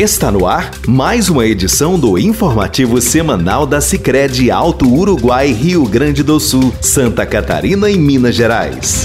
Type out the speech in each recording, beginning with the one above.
Está no ar mais uma edição do informativo semanal da Sicredi Alto Uruguai, Rio Grande do Sul, Santa Catarina e Minas Gerais.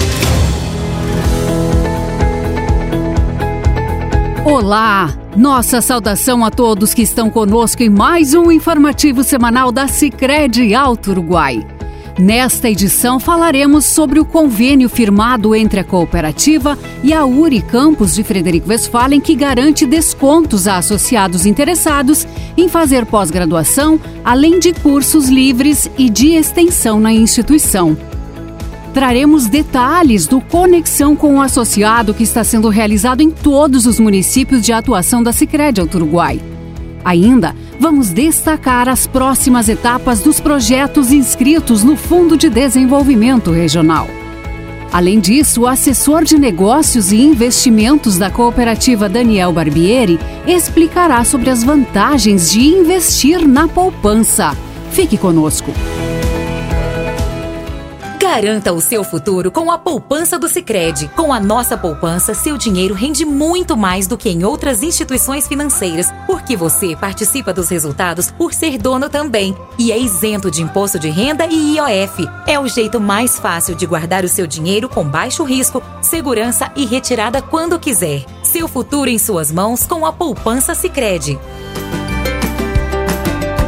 Olá! Nossa saudação a todos que estão conosco em mais um informativo semanal da Sicredi Alto Uruguai. Nesta edição falaremos sobre o convênio firmado entre a cooperativa e a URI Campos de Frederico Westphalen que garante descontos a associados interessados em fazer pós-graduação, além de cursos livres e de extensão na instituição. Traremos detalhes do Conexão com o Associado que está sendo realizado em todos os municípios de atuação da Sicredi Alto Uruguai. Ainda vamos destacar as próximas etapas dos projetos inscritos no Fundo de Desenvolvimento Regional. Além disso, o assessor de negócios e investimentos da cooperativa Daniel Barbieri explicará sobre as vantagens de investir na poupança. Fique conosco. Garanta o seu futuro com a poupança do Sicredi. Com a nossa poupança, seu dinheiro rende muito mais do que em outras instituições financeiras, porque você participa dos resultados por ser dono também e é isento de imposto de renda e IOF. É o jeito mais fácil de guardar o seu dinheiro com baixo risco, segurança e retirada quando quiser. Seu futuro em suas mãos com a poupança Sicredi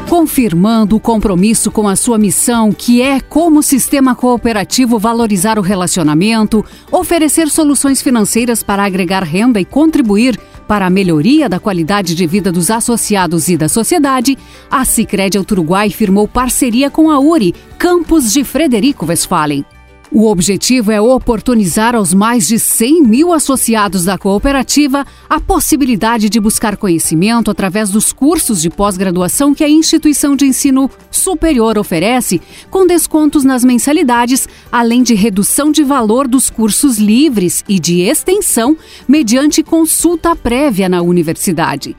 confirmando o compromisso com a sua missão, que é, como sistema cooperativo, valorizar o relacionamento, oferecer soluções financeiras para agregar renda e contribuir para a melhoria da qualidade de vida dos associados e da sociedade, a Sicredi Uruguai firmou parceria com a URI, campus de Frederico Westphalen. O objetivo é oportunizar aos mais de 100 mil associados da cooperativa a possibilidade de buscar conhecimento através dos cursos de pós-graduação que a instituição de ensino superior oferece, com descontos nas mensalidades, além de redução de valor dos cursos livres e de extensão, mediante consulta prévia na universidade.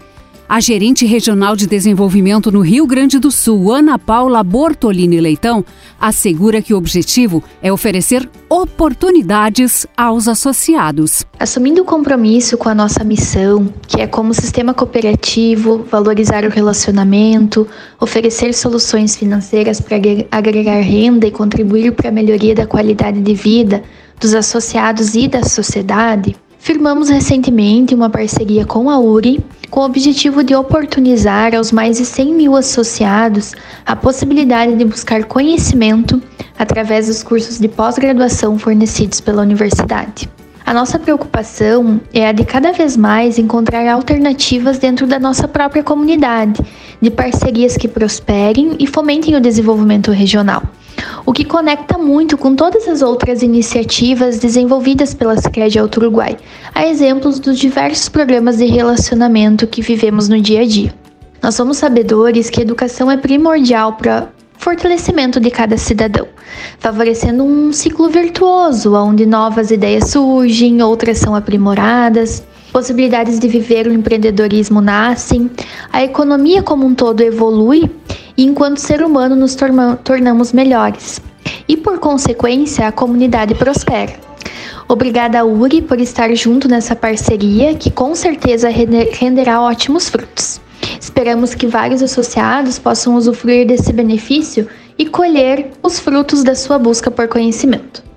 A gerente regional de desenvolvimento no Rio Grande do Sul, Ana Paula Bortolini Leitão, assegura que o objetivo é oferecer oportunidades aos associados. Assumindo o compromisso com a nossa missão, que é como sistema cooperativo, valorizar o relacionamento, oferecer soluções financeiras para agregar renda e contribuir para a melhoria da qualidade de vida dos associados e da sociedade, Firmamos recentemente uma parceria com a URI com o objetivo de oportunizar aos mais de 100 mil associados a possibilidade de buscar conhecimento através dos cursos de pós-graduação fornecidos pela universidade. A nossa preocupação é a de cada vez mais encontrar alternativas dentro da nossa própria comunidade, de parcerias que prosperem e fomentem o desenvolvimento regional o que conecta muito com todas as outras iniciativas desenvolvidas pela Sicredi Alto Uruguai, a exemplos dos diversos programas de relacionamento que vivemos no dia a dia. Nós somos sabedores que a educação é primordial para fortalecimento de cada cidadão, favorecendo um ciclo virtuoso onde novas ideias surgem, outras são aprimoradas, possibilidades de viver o empreendedorismo nascem, a economia como um todo evolui e enquanto ser humano nos tornamos melhores. E por consequência, a comunidade prospera. Obrigada, Uri, por estar junto nessa parceria que com certeza renderá ótimos frutos. Esperamos que vários associados possam usufruir desse benefício e colher os frutos da sua busca por conhecimento.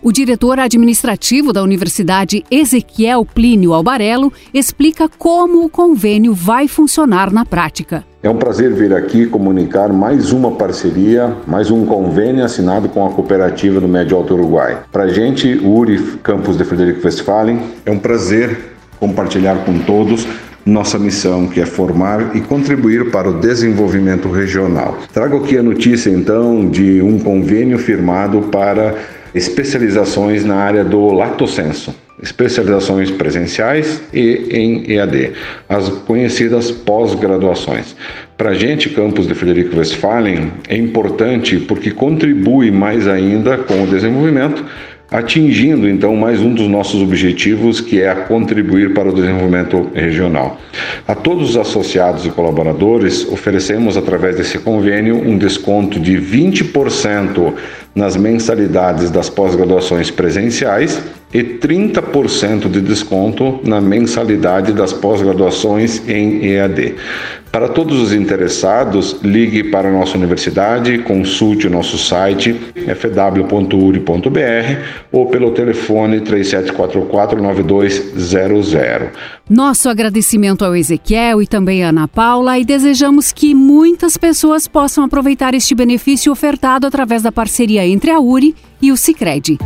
O diretor administrativo da Universidade Ezequiel Plínio Albarello explica como o convênio vai funcionar na prática. É um prazer vir aqui comunicar mais uma parceria, mais um convênio assinado com a cooperativa do Médio Alto Uruguai. Para a gente, o URI Campus de Frederico Westphalen, é um prazer compartilhar com todos nossa missão, que é formar e contribuir para o desenvolvimento regional. Trago aqui a notícia então de um convênio firmado para especializações na área do lactosenso, especializações presenciais e em EAD, as conhecidas pós-graduações. Para a gente, campus de Frederico Westphalen, é importante porque contribui mais ainda com o desenvolvimento atingindo então mais um dos nossos objetivos, que é a contribuir para o desenvolvimento regional. A todos os associados e colaboradores, oferecemos através desse convênio um desconto de 20% nas mensalidades das pós-graduações presenciais e 30% de desconto na mensalidade das pós-graduações em EAD. Para todos os interessados, ligue para a nossa universidade, consulte o nosso site fw.uri.br ou pelo telefone 3744-9200. Nosso agradecimento ao Ezequiel e também à Ana Paula e desejamos que muitas pessoas possam aproveitar este benefício ofertado através da parceria entre a URI e o Cicred.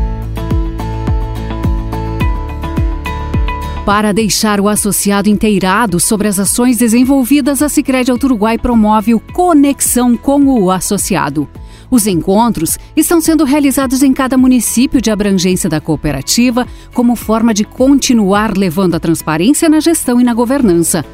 Para deixar o associado inteirado sobre as ações desenvolvidas, a Sicredi Uruguai promove o Conexão com o Associado. Os encontros estão sendo realizados em cada município de abrangência da cooperativa, como forma de continuar levando a transparência na gestão e na governança.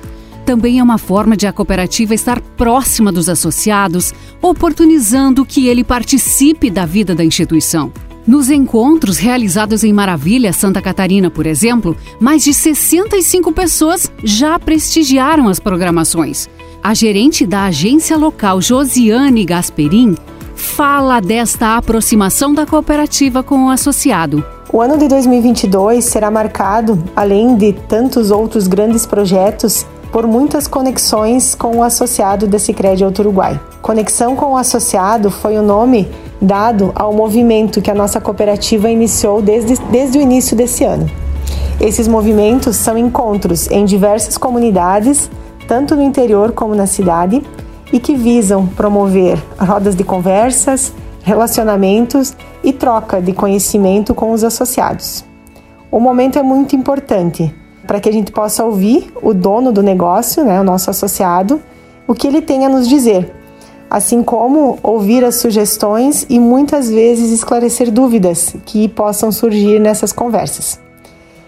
Também é uma forma de a cooperativa estar próxima dos associados, oportunizando que ele participe da vida da instituição. Nos encontros realizados em Maravilha, Santa Catarina, por exemplo, mais de 65 pessoas já prestigiaram as programações. A gerente da agência local, Josiane Gasperin, fala desta aproximação da cooperativa com o associado. O ano de 2022 será marcado, além de tantos outros grandes projetos, por muitas conexões com o associado da Sicredi Alto Uruguai. Conexão com o associado foi o nome dado ao movimento que a nossa cooperativa iniciou desde, desde o início desse ano. Esses movimentos são encontros em diversas comunidades, tanto no interior como na cidade, e que visam promover rodas de conversas, relacionamentos e troca de conhecimento com os associados. O momento é muito importante para que a gente possa ouvir o dono do negócio, né, o nosso associado, o que ele tem a nos dizer, assim como ouvir as sugestões e muitas vezes esclarecer dúvidas que possam surgir nessas conversas.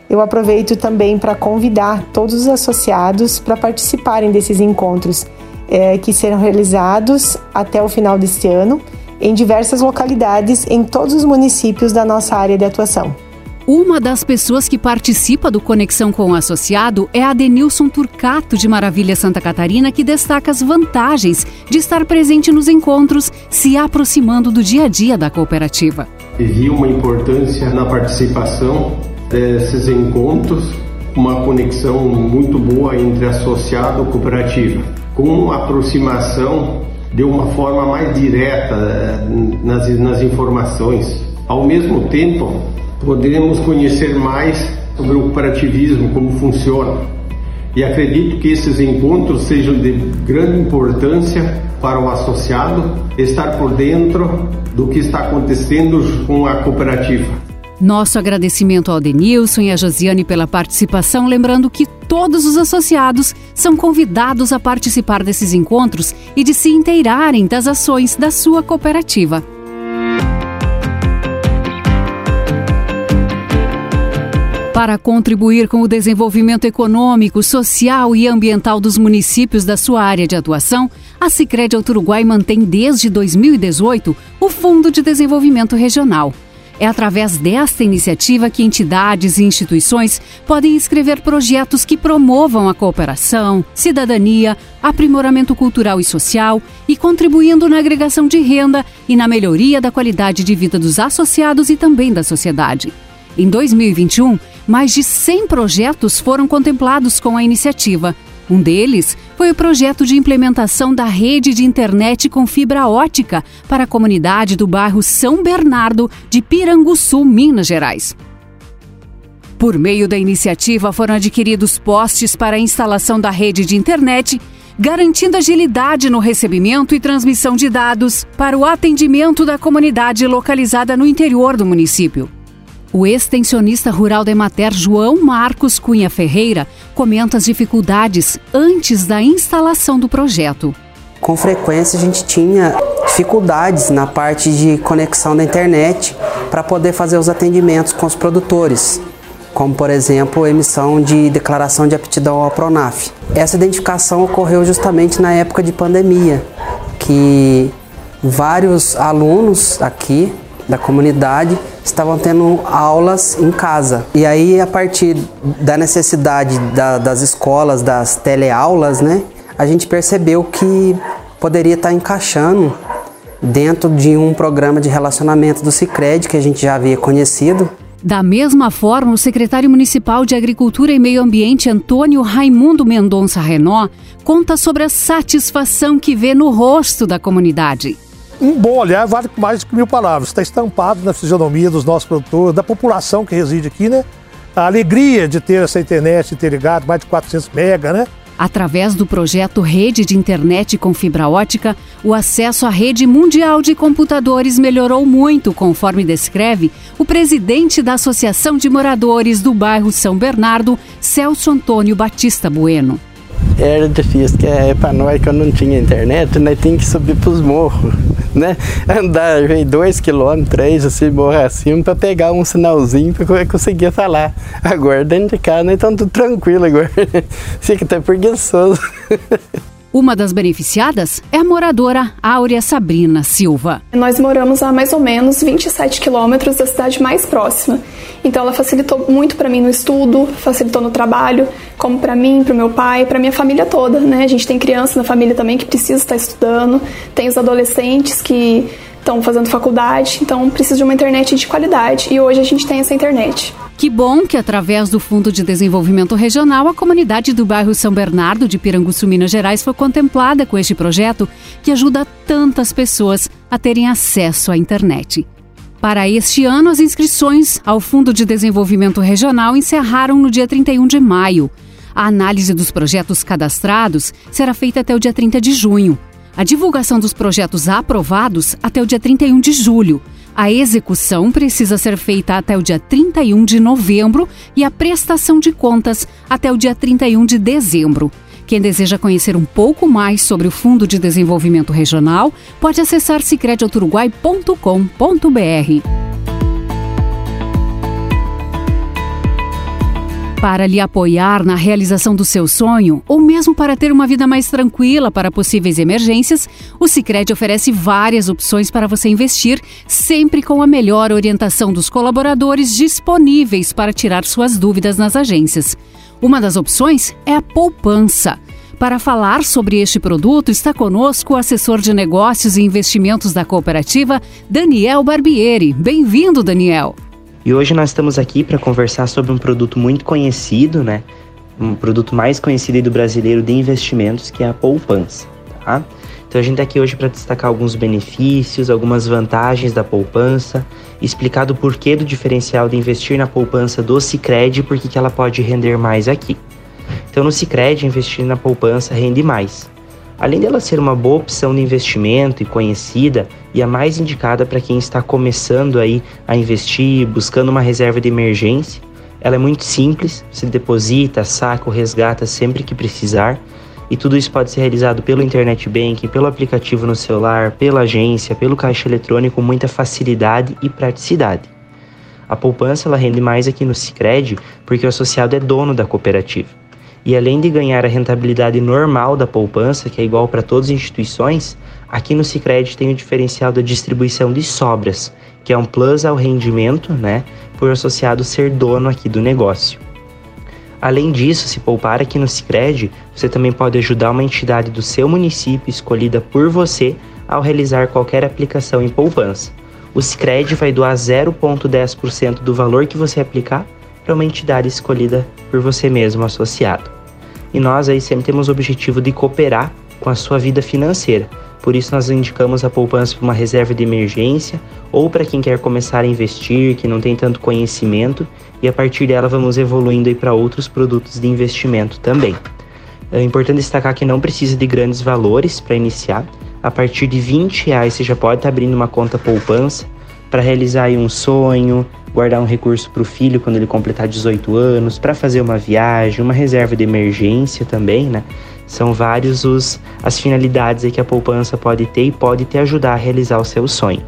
Eu aproveito também para convidar todos os associados para participarem desses encontros é, que serão realizados até o final deste ano em diversas localidades em todos os municípios da nossa área de atuação. Uma das pessoas que participa do Conexão com o Associado é a Denilson Turcato, de Maravilha Santa Catarina, que destaca as vantagens de estar presente nos encontros, se aproximando do dia a dia da cooperativa. Vi uma importância na participação desses encontros, uma conexão muito boa entre associado e cooperativa, com aproximação de uma forma mais direta eh, nas, nas informações. Ao mesmo tempo, podemos conhecer mais sobre o cooperativismo, como funciona. E acredito que esses encontros sejam de grande importância para o associado estar por dentro do que está acontecendo com a cooperativa. Nosso agradecimento ao Denilson e à Josiane pela participação, lembrando que todos os associados são convidados a participar desses encontros e de se inteirarem das ações da sua cooperativa. Para contribuir com o desenvolvimento econômico, social e ambiental dos municípios da sua área de atuação, a Sicredi Uruguai mantém desde 2018 o Fundo de Desenvolvimento Regional. É através desta iniciativa que entidades e instituições podem escrever projetos que promovam a cooperação, cidadania, aprimoramento cultural e social e contribuindo na agregação de renda e na melhoria da qualidade de vida dos associados e também da sociedade. Em 2021, mais de 100 projetos foram contemplados com a iniciativa. Um deles foi o projeto de implementação da rede de internet com fibra ótica para a comunidade do bairro São Bernardo de Piranguçu, Minas Gerais. Por meio da iniciativa, foram adquiridos postes para a instalação da rede de internet, garantindo agilidade no recebimento e transmissão de dados para o atendimento da comunidade localizada no interior do município. O extensionista rural da Emater, João Marcos Cunha Ferreira, comenta as dificuldades antes da instalação do projeto. Com frequência a gente tinha dificuldades na parte de conexão da internet para poder fazer os atendimentos com os produtores, como por exemplo emissão de declaração de aptidão ao Pronaf. Essa identificação ocorreu justamente na época de pandemia, que vários alunos aqui da comunidade estavam tendo aulas em casa. E aí, a partir da necessidade da, das escolas, das teleaulas, né, a gente percebeu que poderia estar encaixando dentro de um programa de relacionamento do Cicred que a gente já havia conhecido Da mesma forma, o secretário municipal de Agricultura e Meio Ambiente, Antônio Raimundo Mendonça Renó, conta sobre a satisfação que vê no rosto da comunidade. Um bom olhar vale mais do que mil palavras. Está estampado na fisionomia dos nossos produtores, da população que reside aqui, né? A alegria de ter essa internet interligada, mais de 400 mega, né? Através do projeto Rede de Internet com Fibra Ótica, o acesso à rede mundial de computadores melhorou muito, conforme descreve o presidente da Associação de Moradores do bairro São Bernardo, Celso Antônio Batista Bueno. Era difícil, que é, para nós, quando não tinha internet, nós tínhamos que subir para os morros, né? Andar dois quilômetros, três, assim, morro acima, para pegar um sinalzinho para conseguir falar. Agora, dentro de casa, nós estamos tudo tranquilo agora. Fica até preguiçoso. Uma das beneficiadas é a moradora Áurea Sabrina Silva. Nós moramos a mais ou menos 27 quilômetros da cidade mais próxima. Então ela facilitou muito para mim no estudo, facilitou no trabalho, como para mim, para o meu pai, para minha família toda, né? A gente tem criança na família também que precisa estar estudando, tem os adolescentes que estão fazendo faculdade, então precisa de uma internet de qualidade e hoje a gente tem essa internet. Que bom que, através do Fundo de Desenvolvimento Regional, a comunidade do bairro São Bernardo de Piranguçu, Minas Gerais, foi contemplada com este projeto que ajuda tantas pessoas a terem acesso à internet. Para este ano, as inscrições ao Fundo de Desenvolvimento Regional encerraram no dia 31 de maio. A análise dos projetos cadastrados será feita até o dia 30 de junho. A divulgação dos projetos aprovados até o dia 31 de julho. A execução precisa ser feita até o dia 31 de novembro e a prestação de contas até o dia 31 de dezembro. Quem deseja conhecer um pouco mais sobre o Fundo de Desenvolvimento Regional pode acessar sicrediauturuguai.com.br. Para lhe apoiar na realização do seu sonho ou mesmo para ter uma vida mais tranquila para possíveis emergências, o Sicredi oferece várias opções para você investir, sempre com a melhor orientação dos colaboradores disponíveis para tirar suas dúvidas nas agências. Uma das opções é a poupança. Para falar sobre este produto, está conosco o assessor de negócios e investimentos da cooperativa, Daniel Barbieri. Bem-vindo, Daniel. E hoje nós estamos aqui para conversar sobre um produto muito conhecido, né? Um produto mais conhecido do brasileiro de investimentos, que é a poupança, tá? Então a gente está aqui hoje para destacar alguns benefícios, algumas vantagens da poupança, explicar do porquê do diferencial de investir na poupança do Sicredi e por que ela pode render mais aqui. Então no Sicredi investir na poupança rende mais. Além dela ser uma boa opção de investimento e conhecida e a mais indicada para quem está começando aí a investir, buscando uma reserva de emergência, ela é muito simples, você deposita, saca ou resgata sempre que precisar. E tudo isso pode ser realizado pelo internet banking, pelo aplicativo no celular, pela agência, pelo caixa eletrônico com muita facilidade e praticidade. A poupança ela rende mais aqui no Sicredi porque o associado é dono da cooperativa. E além de ganhar a rentabilidade normal da poupança, que é igual para todas as instituições, aqui no Sicredi tem o diferencial da distribuição de sobras, que é um plus ao rendimento, né, por associado ser dono aqui do negócio. Além disso, se poupar aqui no Sicredi, você também pode ajudar uma entidade do seu município escolhida por você ao realizar qualquer aplicação em poupança. O Sicredi vai doar 0,10% do valor que você aplicar para uma entidade escolhida por você mesmo associado. E nós aí sempre temos o objetivo de cooperar com a sua vida financeira. Por isso nós indicamos a poupança para uma reserva de emergência ou para quem quer começar a investir, que não tem tanto conhecimento, e a partir dela vamos evoluindo para outros produtos de investimento também. É importante destacar que não precisa de grandes valores para iniciar. A partir de 20 reais você já pode estar abrindo uma conta poupança para realizar um sonho, guardar um recurso para o filho quando ele completar 18 anos, para fazer uma viagem, uma reserva de emergência também, né? São vários os, as finalidades que a poupança pode ter e pode te ajudar a realizar o seu sonho.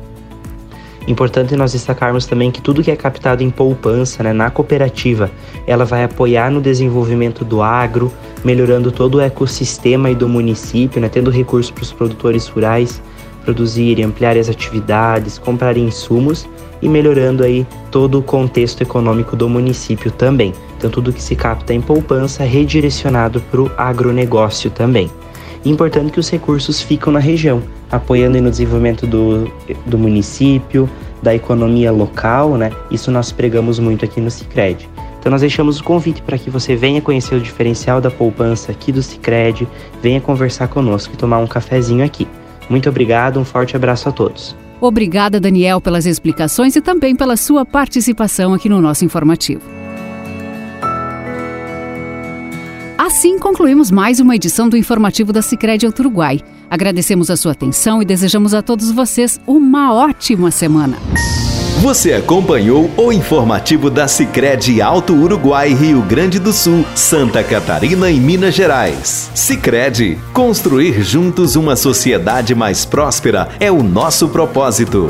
Importante nós destacarmos também que tudo que é captado em poupança, né, na cooperativa, ela vai apoiar no desenvolvimento do agro, melhorando todo o ecossistema e do município, né, tendo recursos para os produtores rurais produzirem, ampliarem as atividades, comprarem insumos e melhorando aí todo o contexto econômico do município também. Então tudo que se capta em poupança é redirecionado para o agronegócio também. Importante que os recursos ficam na região, apoiando no desenvolvimento do, do município, da economia local, né? Isso nós pregamos muito aqui no Sicredi. Então nós deixamos o convite para que você venha conhecer o diferencial da poupança aqui do Sicredi, venha conversar conosco e tomar um cafezinho aqui. Muito obrigado, um forte abraço a todos. Obrigada, Daniel, pelas explicações e também pela sua participação aqui no nosso informativo. Assim concluímos mais uma edição do informativo da Sicredi Uruguai. Agradecemos a sua atenção e desejamos a todos vocês uma ótima semana. Você acompanhou o informativo da Sicredi Alto Uruguai, Rio Grande do Sul, Santa Catarina e Minas Gerais. Sicredi, construir juntos uma sociedade mais próspera é o nosso propósito.